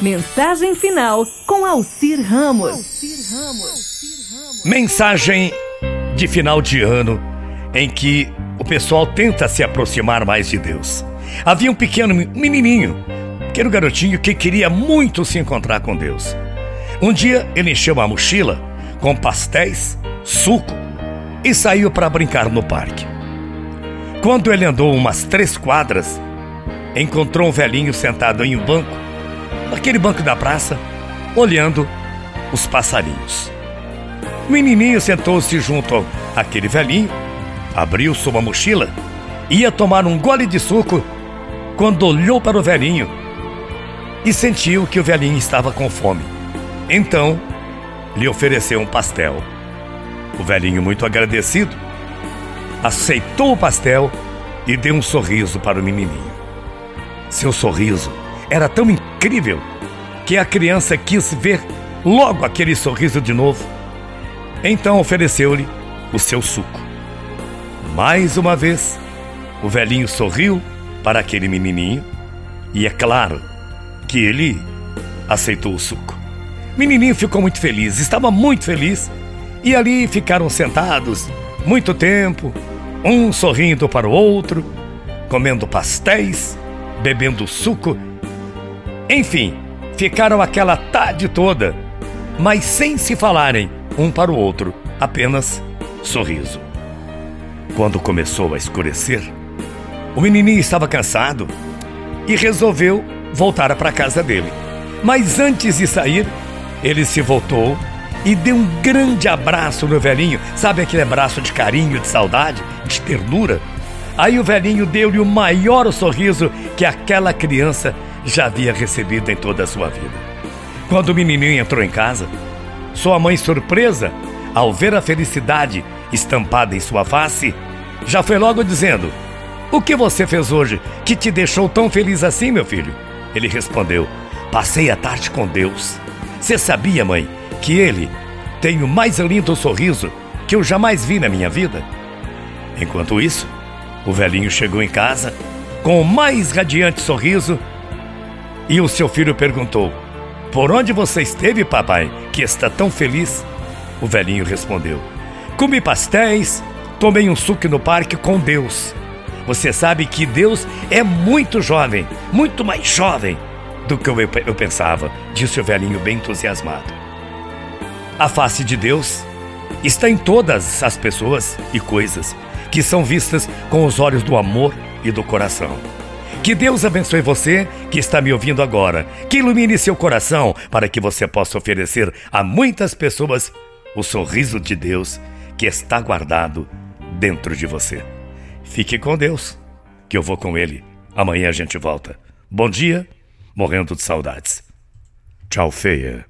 Mensagem final com Alcir Ramos. Mensagem de final de ano em que o pessoal tenta se aproximar mais de Deus. Havia um pequeno menininho, pequeno garotinho que queria muito se encontrar com Deus. Um dia ele encheu uma mochila com pastéis, suco e saiu para brincar no parque. Quando ele andou umas três quadras, encontrou um velhinho sentado em um banco naquele banco da praça, olhando os passarinhos. O menininho sentou-se junto àquele velhinho, abriu sua mochila, ia tomar um gole de suco quando olhou para o velhinho e sentiu que o velhinho estava com fome. Então, lhe ofereceu um pastel. O velhinho, muito agradecido, aceitou o pastel e deu um sorriso para o menininho. Seu sorriso era tão incrível que a criança quis ver logo aquele sorriso de novo. Então ofereceu-lhe o seu suco. Mais uma vez, o velhinho sorriu para aquele menininho e é claro que ele aceitou o suco. O menininho ficou muito feliz, estava muito feliz e ali ficaram sentados muito tempo, um sorrindo para o outro, comendo pastéis, bebendo suco enfim, ficaram aquela tarde toda, mas sem se falarem um para o outro, apenas sorriso. Quando começou a escurecer, o menininho estava cansado e resolveu voltar para casa dele. Mas antes de sair, ele se voltou e deu um grande abraço no velhinho. Sabe aquele abraço de carinho, de saudade, de ternura? Aí o velhinho deu-lhe o maior sorriso que aquela criança já havia recebido em toda a sua vida. Quando o menininho entrou em casa, sua mãe, surpresa ao ver a felicidade estampada em sua face, já foi logo dizendo: O que você fez hoje que te deixou tão feliz assim, meu filho? Ele respondeu: Passei a tarde com Deus. Você sabia, mãe, que ele tem o mais lindo sorriso que eu jamais vi na minha vida? Enquanto isso, o velhinho chegou em casa com o mais radiante sorriso e o seu filho perguntou: Por onde você esteve, papai, que está tão feliz? O velhinho respondeu: Comi pastéis, tomei um suco no parque com Deus. Você sabe que Deus é muito jovem, muito mais jovem do que eu, eu pensava, disse o velhinho bem entusiasmado. A face de Deus está em todas as pessoas e coisas que são vistas com os olhos do amor e do coração. Que Deus abençoe você que está me ouvindo agora. Que ilumine seu coração para que você possa oferecer a muitas pessoas o sorriso de Deus que está guardado dentro de você. Fique com Deus, que eu vou com Ele. Amanhã a gente volta. Bom dia, morrendo de saudades. Tchau, feia.